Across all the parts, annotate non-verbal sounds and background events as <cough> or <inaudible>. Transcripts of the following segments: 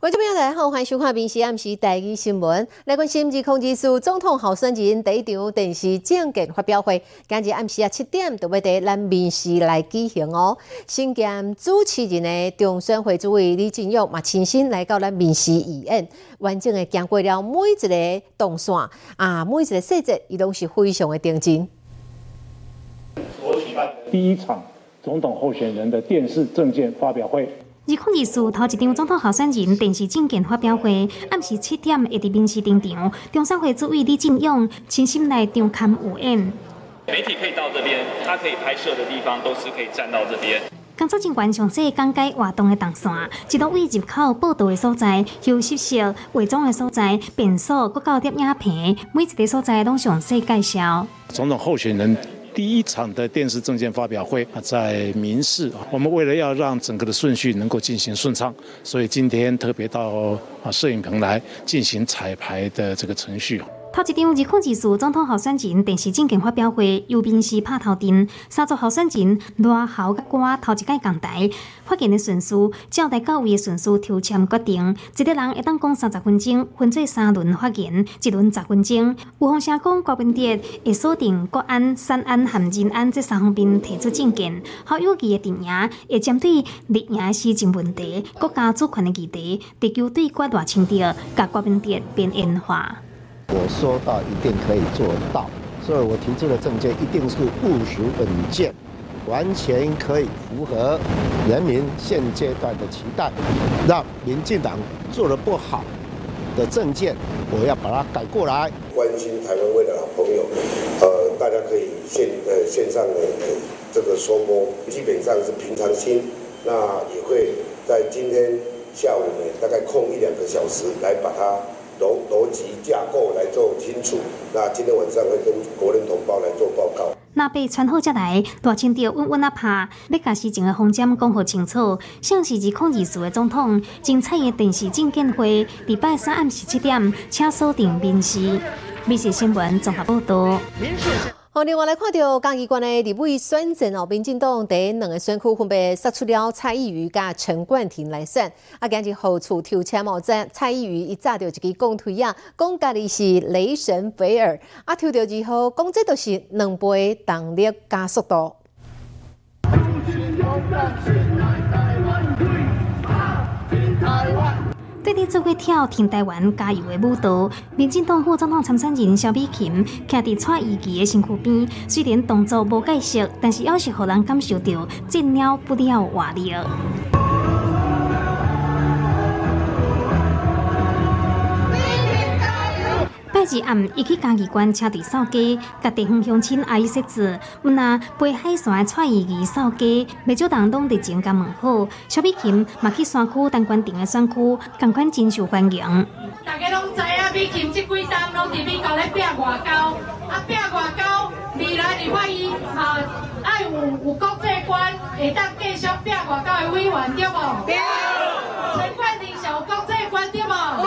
观众朋友大家好，欢迎收看《闽时暗时第一新闻》。来关心指控技术总统候选人第一场电视政见发表会，今日暗时啊七点就要在咱闽时来举行哦。新兼主持人的中选会主委李进勇嘛亲身来到咱闽时义演，完整的经过了每一个动线啊，每一个细节，伊都是非常的定真。我举办第一场总统候选人的电视政见发表会。二控二四头一张总统候选人电视政见发表会，暗时七点会伫民视登场。中山会主委李进勇亲身来场看有演。媒体可以到这边，他可以拍摄的地方都是可以站到这边。工作人员详细讲解活动的动线，一路位入口报道的所在、休息室、化妆的所在、便所，各到摄影棚，每一个所在拢详细介绍。总统候选人。第一场的电视证件发表会啊，在民视。我们为了要让整个的顺序能够进行顺畅，所以今天特别到啊摄影棚来进行彩排的这个程序。头一张二控技术总统候选人电视政见发表会，由民视拍头阵，三组候选人赖校甲我头一届讲台，发言的顺序，照台到位的顺序抽签决定，一个人会当讲三十分钟，分做三轮发言，一轮十分钟。有风声讲郭文哲会锁定国安、三安和人安这三方面提出政见，好有记的电影会针对立营的施政问题、国家主权的议题、地球对决大清调，甲郭文哲变演化。我说到一定可以做到，所以我提出的政见一定是务实稳健，完全可以符合人民现阶段的期待。让民进党做的不好的政见，我要把它改过来。关心台湾未来的朋友，呃，大家可以线呃线上的这个说播，基本上是平常心。那也会在今天下午呢，大概空一两个小时来把它。逻逻辑架构来做清楚，那今天晚上会跟国人同胞来做报告。那被传好才来，大清朝稳稳啊怕，要把事情的方针讲好清楚。像是二控二四的总统，精彩的电视证监会，礼拜三暗时七点，请锁定民视。民视新闻综合报道。好，另外来看到嘉义县的立委选战哦，民进党第两个选区分别杀出了蔡依瑜甲陈冠廷来选。啊，今日后处抽签哦在蔡依瑜一早就一个公推啊，讲家己是雷神菲尔。啊，抽到之后，讲这都是两倍动力加速度。对你做过跳天台湾加油的舞蹈，民进党副总统参选人萧美琴站伫蔡依琪的身躯边，虽然动作无解释，但是还是让人感受到尽了不了活力。拜日暗，伊去嘉义县车队扫街，甲地方乡亲阿姨说字。阮那北海线的蔡依仪扫街，未少人拢伫前甲问好。小美琴嘛去山区当官顶的山区，同款真受欢迎。大家拢知影，美琴即几冬拢伫美国咧拼外交，啊拼外交，未来伫发伊啊爱有有国际观，会当继续拼外交的委员对无？对。陈冠廷是有国际观对无？我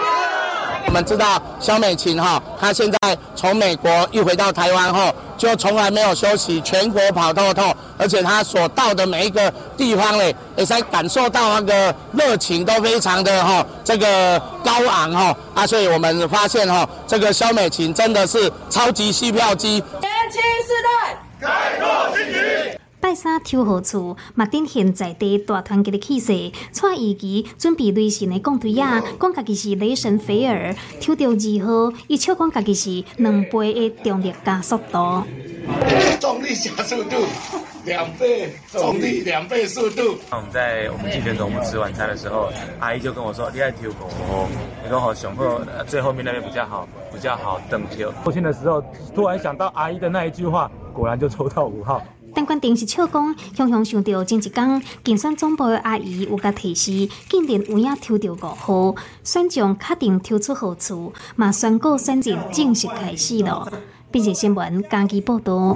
们知道肖美琴哈，她现在从美国一回到台湾后，就从来没有休息，全国跑透透，而且她所到的每一个地方嘞，也才感受到那个热情都非常的哈，这个高昂哈啊，所以我们发现哈，这个肖美琴真的是超级吸票机。年轻时代，改过自新。拜三抽好处，嘛展现在地大团结的气势。蔡依琪准备雷神的讲对呀，讲家己是雷神菲尔，抽到二号，伊笑讲家己是两倍的重力加速度。重力加速度两倍，重力两倍速度。那我们在我们今天中午吃晚餐的时候，阿姨就跟我说：“你爱抽狗，你跟我雄厚最后面那边比较好，比较好等抽。”抽签的时候，突然想到阿姨的那一句话，果然就抽到五号。但关电视笑讲，雄雄想到前一天竞选总部的阿姨有甲提示，竟然有影抽到五号，选将确定抽出好处，嘛宣告选战正式开始了。并且新闻，家己报道。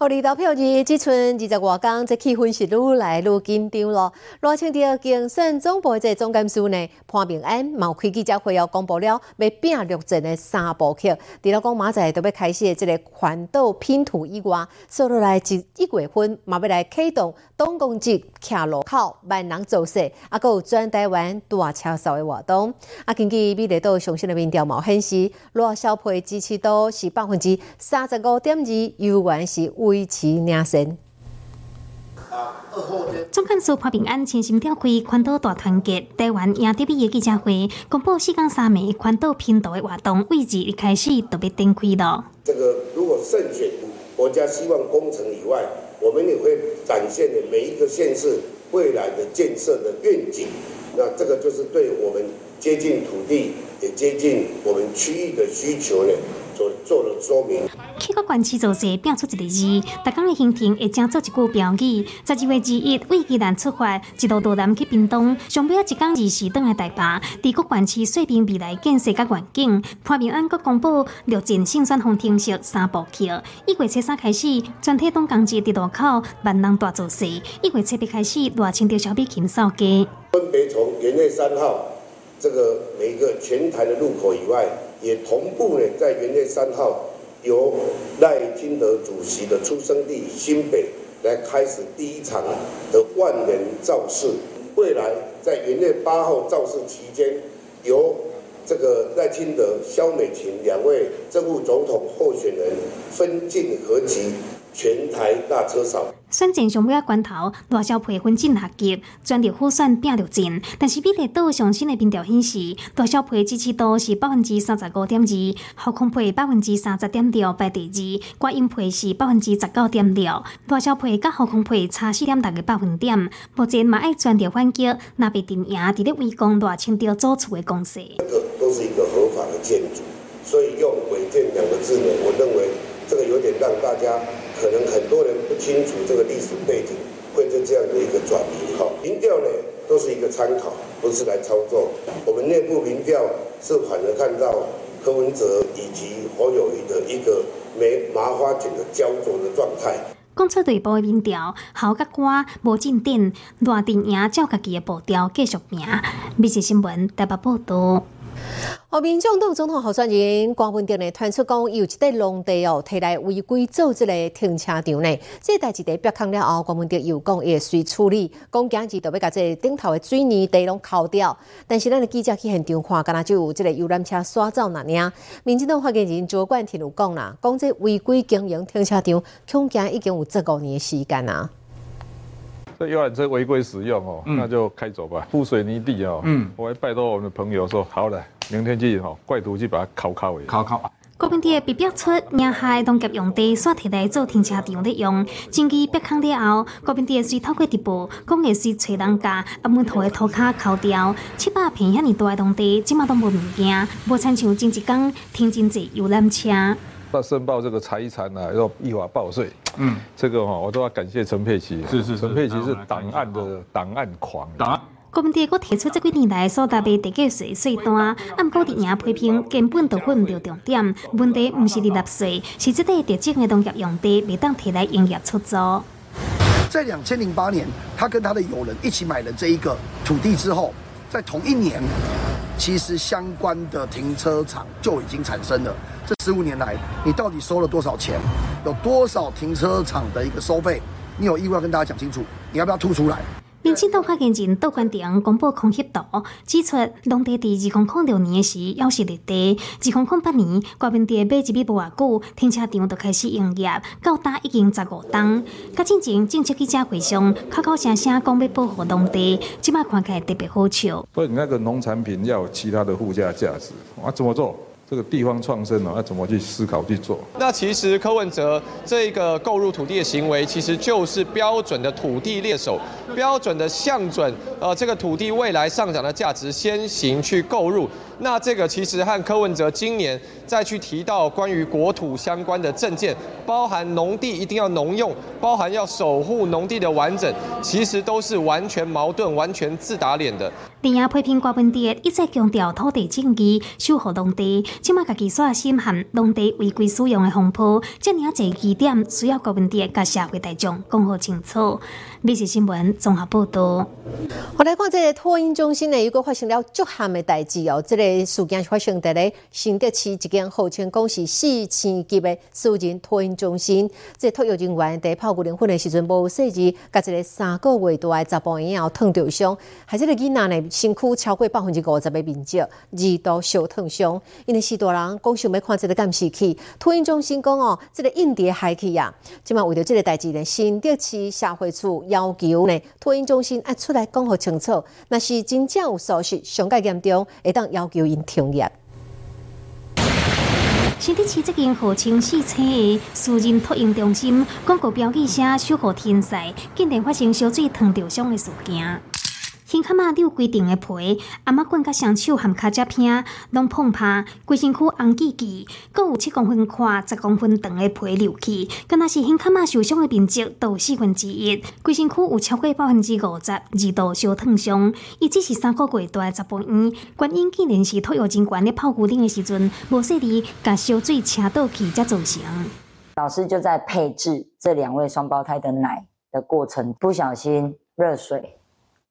互二投票日，即剩二十外天，这气氛是愈来愈紧张咯。罗清德竞选总部这总干事呢，潘明安冒开记者会后公布了要拼六阵的三部曲。除了讲马仔都要开始的这个环岛拼图以外，说落来一一月份嘛要来启动东公节徛路口万人造势，啊，搁有转台湾大车扫的活动。啊，根据美丽岛上新的民调嘛显示，罗小培支持度是百分之三十五点二，犹原是维持领先。总干事潘平安全心召开宽岛大团结台湾赢得比的记者会，公布四港三美宽岛拼图的活动位置一开始就被展开了。这个如果胜选国家希望工程以外，我们也会展现的每一个县市未来的建设的愿景。那这个就是对我们接近土地，也接近我们区域的需求呢。做做了说明。去到关市做事，变出一个字，大港的行程会正做一句标语。十二月之一，为基南出发，一路到南去屏东，上尾一港二时登来台北。伫国关市说明未来建设甲环境。潘明安阁公布六进胜选方程式三部曲。一月初三开始，全体东港节伫路口万人大做势。一月初八开始，大清朝小比禽扫街。分别从元月三号这个每一个全台的路口以外。也同步呢，在元月三号，由赖清德主席的出生地新北来开始第一场的万人造势。未来在元月八号造势期间，由这个赖清德、萧美琴两位政务总统候选人分进合集，全台大车扫。选战上尾啊关头，大小配分进合集，全力辅选拼着进。但是比例岛上新的民调显示，大小配支持度是百分之三十五点二，后空配百分之三十点六排第二，观音配是百分之十九点六。大小配甲后空配差四点六个百分点。目前嘛爱全力反击，那被定赢伫咧围攻大清朝租厝的公司。这个都是一个合法的建筑，所以用违建两个字呢，我认为这个有点让大家。可能很多人不清楚这个历史背景，会在这样的一个转移。哈，民调呢都是一个参考，不是来操作。我们内部民调是反而看到柯文哲以及侯友谊的一个没麻花卷的焦灼的状态。公车队部的民调，好甲官无进展，赖定赢照家己的步调继续赢。密切新闻台北报道。后民众党总统候选人郭文定呢，传出讲有一块农地哦，摕来违规做这个停车场呢。这代志在曝光了后，郭文定又讲会随处理，讲今日就要把这顶头的水泥地拢敲掉。但是咱的记者去现场看，敢若就有这个游览车刷走那样。民进党发言人卓冠廷有讲啦，讲这违规经营停车场，恐惊已经有十五年的时间啦。这游览车违规使用哦，那就开走吧。铺水泥地哦，嗯，我还拜托我们的朋友说，好了，明天去哦，怪徒去把它敲敲的。敲敲。国民党被逼出名下农业用地刷提来做停车场的用，经济逼康了后，国民党是透过直播，讲的是找人家把门头的土卡敲掉，七八平遐尼大的农地，即马都无物件，无亲像前一工停真济游览车。要申报这个财产啊，要依法报税。嗯，这个哈，我都要感谢陈佩琪。是是是，陈佩琪是档案的档案狂。档国民党阁提出这几年来所达的地价税税单，按过伫赢批评根本都分唔到重点。问题唔是立纳税，是这个特政的农业用地未当提来营业出租。在两千零八年，他跟他的友人一起买了这一个土地之后，在同一年，其实相关的停车场就已经产生了。这十五年来，你到底收了多少钱？有多少停车场的一个收费？你有义务要跟大家讲清楚。你要不要吐出来？民进党发言人杜关庭公布空协图，指出农地伫二零零六年时要是绿地，二零零八年国民地买一笔无偌久，停车场就开始营业，到达已经十五栋。甲进前政策记者会上，口口声声讲要保护农地，即摆看起来特别好笑。所以那个农产品要有其他的附加价值，啊，怎么做？这个地方创生呢，要怎么去思考去做？那其实柯文哲这个购入土地的行为，其实就是标准的土地猎手，标准的向准呃这个土地未来上涨的价值先行去购入。那这个其实和柯文哲今年再去提到关于国土相关的证件，包含农地一定要农用，包含要守护农地的完整，其实都是完全矛盾、完全自打脸的。电影批评郭文哲一直强调土地正义、守护农地，即马家己所心含农地违规使用的风波，这样侪疑点需要郭文哲甲社会大众讲好清楚。美食新闻综合报道。我来看这个托婴中心呢，如果发生了足憾的代志哦，这个事件发生在咧新德市一间号称讲是四千级的私人托婴中心，这托育人员在泡骨灵粉的时阵无细致，甲一个三个月大的查甫婴儿烫着伤，害这个囡仔呢。身躯超过百分之五十的面积，二度烧烫伤。因为许多人讲想要看这个监视器，托婴中心讲哦，这个印碟害去呀。即嘛为了这个代志呢，新德市社会处要求呢，托婴中心要出来讲好清楚。那是真正有疏失，上界严重，会当要求因停业。新德市这间号称四车的私人托婴中心，广告标记写守护天才，竟然发生小水烫着伤的事件。胸卡马有规定的皮，阿妈管甲双手含脚趾片拢碰破，规身躯红记记，阁有七公分宽、十公分长的皮流去，敢若是胸卡马受伤的面积有四分之一，规身躯有超过百分之五十二度烧烫伤。伊只是三个月大十八院，原因竟然是托育人员咧泡固定的时阵，无细力甲烧水车倒去才造成。老师就在配置这两位双胞胎的奶的过程，不小心热水。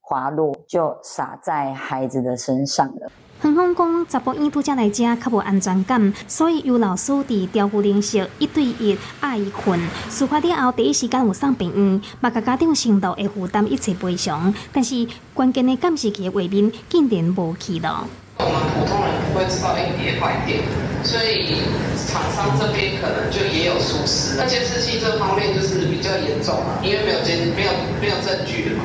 滑落就洒在孩子的身上了。恒丰讲，查甫婴拄则来遮较无安全感，所以由老师伫照顾练习一对一爱伊困。事发了后，第一时间有送病院，嘛甲家长承诺会负担一切赔偿。但是关键的监视器的画面竟然无去了。我们普通人不会知道硬碟坏电，所以厂商这边可能就也有疏失。那监视器这方面就是比较严重嘛，因为没有监没有没有证据的嘛。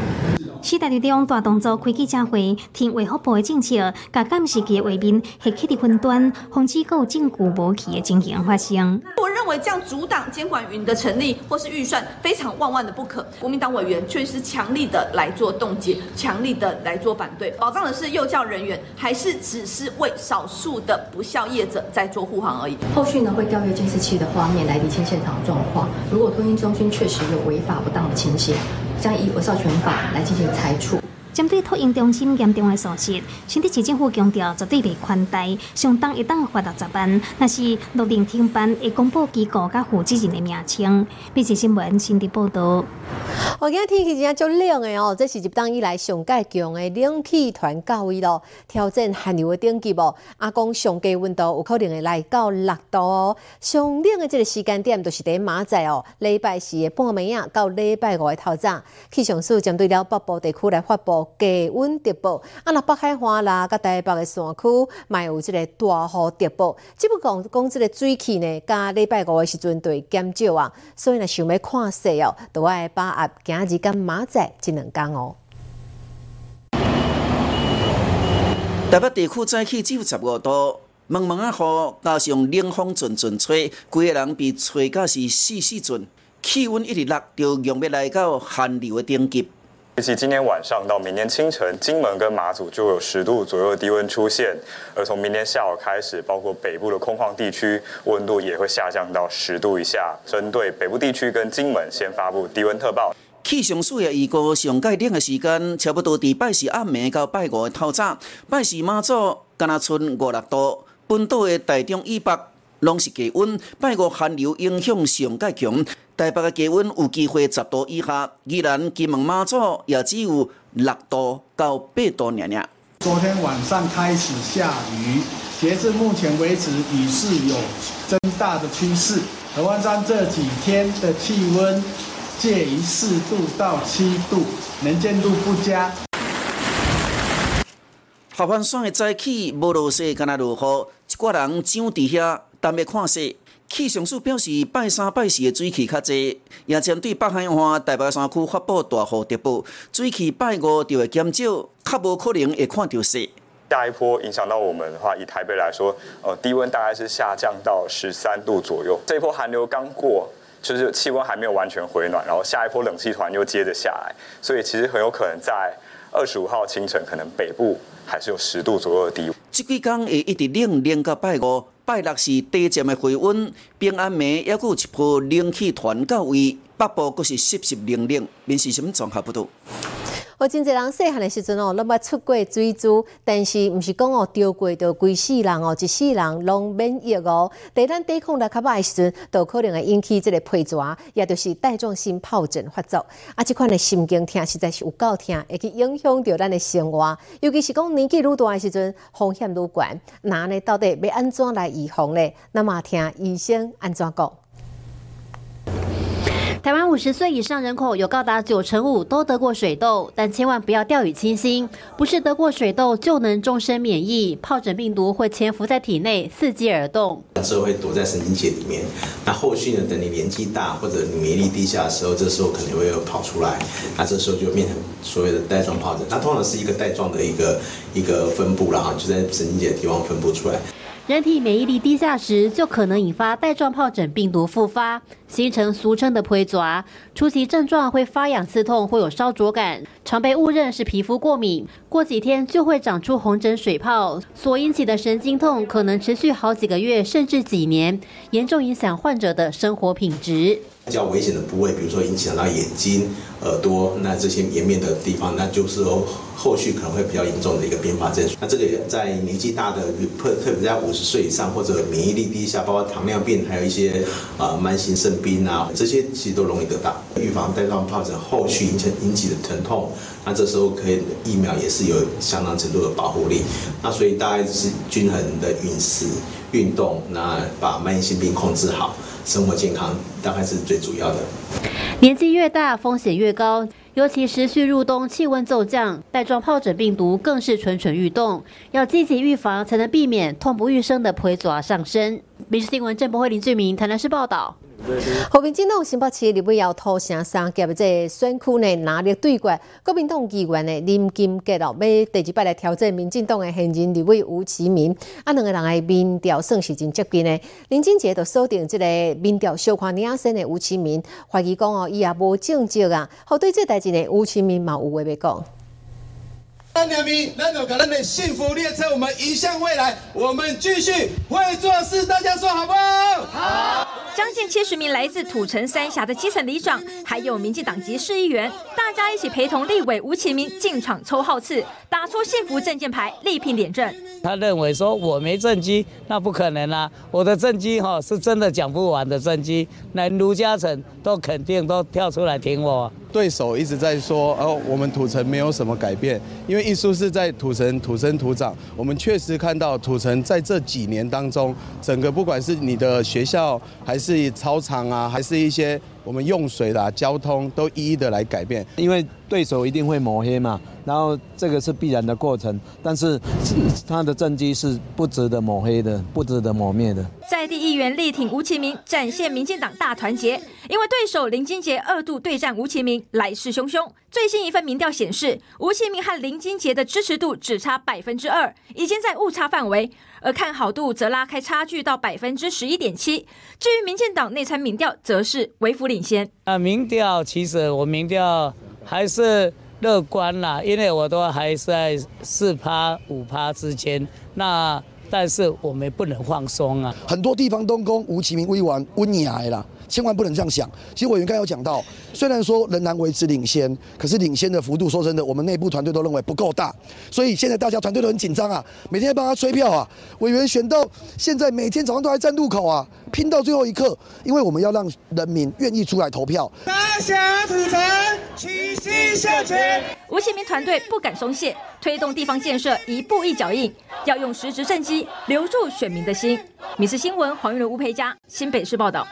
时代力量大动作开记者会，听卫福部的政策，甲监视器的画面黑起的分端，防止有证据无去的情形发生。我认为这样阻挡监管云的成立或是预算，非常万万的不可。国民党委员却是强力的来做冻结，强力的来做反对，保障的是幼教人员，还是只是为少数的不孝业者在做护航而已？后续呢会调阅监视器的画面来厘清现场状况。如果托婴中心确实有违法不当的情形。将以《儿少权法》来进行裁处。针对托婴中心严重的疏失，新德市政府强调绝对袂宽待，相当一档罚到十万。那是录定停办会公布机构甲负责人的名称。笔记新闻新的报道。我今日天气真正足冷的哦，这是一档以来上届强的冷气团到位咯，挑战寒流的等级哦。阿公上低温度有可能会来到六度哦。上冷的这个时间点就是伫马仔哦，礼拜四的半暝啊到礼拜五的头早，气象署针对了北部地区来发布。低温特报，啊，那北海花啦，甲台北的山区，嘛有即个大雨特报。只不过讲即个水汽呢，甲礼拜五的时阵对减少啊，所以呢想要看势哦，都爱把握今日跟明仔这两天哦。台北地区早起只有十五度，蒙蒙啊雨，加上冷风阵阵吹，规个人被吹到是死死阵，气温一直落，就容易来到寒流的等级。预计今天晚上到明天清晨，金门跟马祖就有十度左右的低温出现，而从明天下午开始，包括北部的空旷地区，温度也会下降到十度以下。针对北部地区跟金门，先发布低温特报。气象署也预告上届冷的时间，差不多伫拜四暗暝到拜五的透早，拜四马祖敢若剩五六度，本岛的台中以北拢是低温，拜五寒流影响上届强。台北的气温有机会十度以下，依然金门马祖也只有六度到八度尔尔。昨天晚上开始下雨，截至目前为止，雨势有增大的趋势。河湾山这几天的气温介于四度到七度，能见度不佳。合欢山的早起无落雪，敢若落雨，一个人长伫遐等要看雪。气象署表示，拜三拜四的水汽较济，也针对北海岸、台北山区发布大雨特报，水汽拜五就会减少，较无可能会看到雪。下一波影响到我们的话，以台北来说，呃，低温大概是下降到十三度左右。这一波寒流刚过，就是气温还没有完全回暖，然后下一波冷气团又接着下来，所以其实很有可能在二十五号清晨，可能北部还是有十度左右的低温。即几天会一直冷，冷到拜五。拜六是短暂的回温，平安暝还有一波冷气团到位，北部阁是湿湿冷冷，面是什么状况不多？好，真侪人细汉的时阵哦，拢捌出过水珠，但是毋是讲哦，钓过就规世人哦，一世人拢免疫哦。在咱抵抗力较歹的时阵，都可能会引起这个皮蛇，也就是带状性疱疹发作。啊，这款的神经痛实在是有够痛，会去影响到咱的生活。尤其是讲年纪愈大的时阵，风险愈悬。那呢，到底要安怎来预防呢？那么听医生安怎讲？台湾五十岁以上人口有高达九成五都得过水痘，但千万不要掉以轻心，不是得过水痘就能终身免疫。疱疹病毒会潜伏在体内，伺机而动，之后会躲在神经节里面。那后续呢？等你年纪大或者你免疫力低下的时候，这时候可能会有跑出来，那这时候就变成所谓的带状疱疹。它通常是一个带状的一个一个分布了哈，就在神经节的地方分布出来。人体免疫力低下时，就可能引发带状疱疹病毒复发，形成俗称的“皮爪”。初期症状会发痒、刺痛，会有烧灼感，常被误认是皮肤过敏。过几天就会长出红疹、水泡，所引起的神经痛可能持续好几个月，甚至几年，严重影响患者的生活品质。比较危险的部位，比如说影响到眼睛、耳朵，那这些颜面的地方，那就是后后续可能会比较严重的一个并发症。那这个在年纪大的，特特别在五十岁以上或者免疫力低下，包括糖尿病，还有一些啊慢性肾病啊，这些其实都容易得到。预防带状疱疹后续引起引起的疼痛，那这时候可以疫苗也是有相当程度的保护力。那所以大概是均衡的饮食、运动，那把慢性病控制好。生活健康大概是最主要的。年纪越大，风险越高，尤其持续入冬，气温骤降，带状疱疹病毒更是蠢蠢欲动。要积极预防，才能避免痛不欲生的皮爪上升。《民事新闻》郑博慧林俊明台南市报道。后面进党新北市立委要投城三甲的这选区内拿力对决，国民党议员的林金杰哦，要第二摆来挑战民进党的现任立委吴其明，啊，两个人的民调算是真接近的。林金杰就锁定这个民调小看领先的吴其明，怀疑讲哦，伊也无政绩啊，好对这代志呢，吴其明嘛有话要讲。三年民，咱就给咱的幸福列车，我们移向未来，我们继续会做事，大家说好不好？好。将近七十名来自土城三峡的基层里长，还有民进党籍市议员，大家一起陪同立委吴启明进场抽号次，打出幸福证件牌，力拼点阵。他认为说我没政绩，那不可能啊！我的政绩哈是真的讲不完的政绩，连卢嘉诚都肯定都跳出来挺我。对手一直在说，哦，我们土城没有什么改变，因为艺术是在土城土生土长。我们确实看到土城在这几年当中，整个不管是你的学校，还是操场啊，还是一些我们用水啦、交通，都一一的来改变。因为对手一定会抹黑嘛。然后这个是必然的过程，但是 <laughs> 他的政绩是不值得抹黑的，不值得抹灭的。在地议员力挺吴其明，展现民进党大团结。因为对手林金杰二度对战吴其明，来势汹汹。最新一份民调显示，吴其明和林金杰的支持度只差百分之二，已经在误差范围，而看好度则拉开差距到百分之十一点七。至于民进党内参民调，则是微幅领先。啊，民调其实我民调还是。乐观啦，因为我都还在四趴五趴之间，那但是我们不能放松啊。很多地方东宫吴其明威完温雅啦，千万不能这样想。其实委员刚有讲到，虽然说仍然维持领先，可是领先的幅度，说真的，我们内部团队都认为不够大，所以现在大家团队都很紧张啊，每天在帮他催票啊。委员选到现在，每天早上都还站路口啊，拼到最后一刻，因为我们要让人民愿意出来投票。大侠土城。齐心向前，吴启明团队不敢松懈，推动地方建设一步一脚印，要用实质政绩留住选民的心。米氏新闻黄玉伦、吴培佳，新北市报道。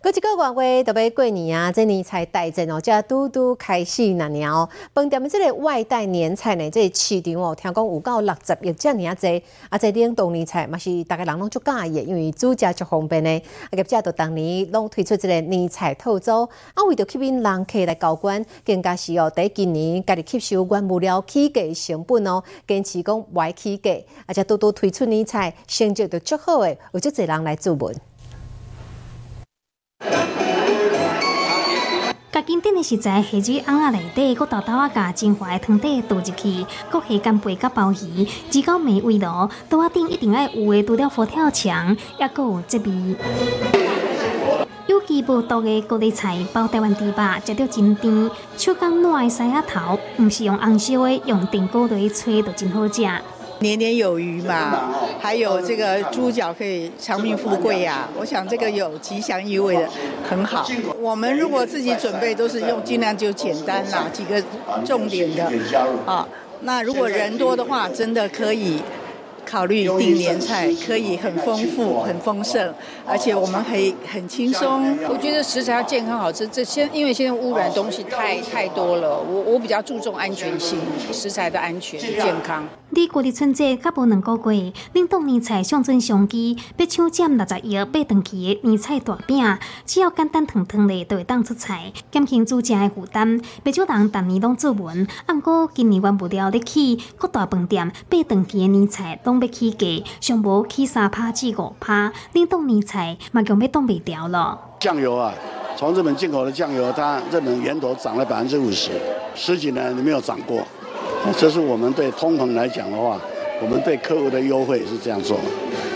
过一个月，特别过年啊，这年菜大阵哦，这拄拄开始那年哦。饭店的这个外带年菜呢，这市场哦，听讲有到六十亿这样子，啊，这冷冻年菜嘛是大家人拢足介意，因为煮食足方便呢。啊，个这都当年拢推出这个年菜套组，啊，为着吸引人客来交关。更加是哦，第今年家己吸收原物料起价成本哦，坚持讲不起价，而且多多推出年菜，成绩都足好诶，有足侪人来注文。甲经典的食材下水瓮仔内底，搁豆豆啊，甲精华的汤底倒入去，搁下干贝甲鲍鱼，只到美味咯。刀仔顶一定爱有诶，除了佛跳墙，也搁有这味。有机无毒的高丽菜包台湾猪肉，食到真甜，手工软的西亚头，毋是用红烧的，用电锅来吹就真好食。年年有余嘛，还有这个猪脚可以长命富贵呀、我想这个有吉祥意味的，很好。我们如果自己准备，都是用尽量就简单啦，几个重点的啊。那如果人多的话，真的可以考虑订年菜，可以很丰富、很丰盛，而且我们可以很轻松。我觉得食材要健康好吃，这现因为现在污染的东西太太多了，我我比较注重安全性，食材的安全健康。离过日春节较无两个月，冷冻年菜上阵上机，要抢占六十页八长期的年菜大饼，只要简单烫烫的就会当出菜，减轻煮食的负担。不少人逐年拢做文，啊，毋过今年完不了的起各大饭店八长期的年菜拢要起价，上无起三趴至五趴，冷冻年菜嘛强要冻袂掉了。酱油啊，从日本进口的酱油，它日本源头涨了百分之五十，十几年没有涨过。<laughs> 这是我们对通膨来讲的话，我们对客户的优惠是这样做，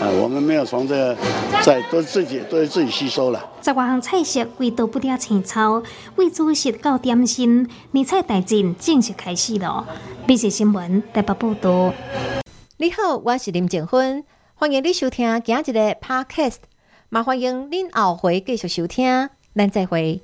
啊，我们没有从这个在都是自己都是自己吸收了。十外项菜色规都不掉青草，为主食到点心，年菜大战正式开始了。美食新闻台北报道。你好，我是林静芬，欢迎你收听今日的 Podcast，也欢迎您后回继续收听，咱再会。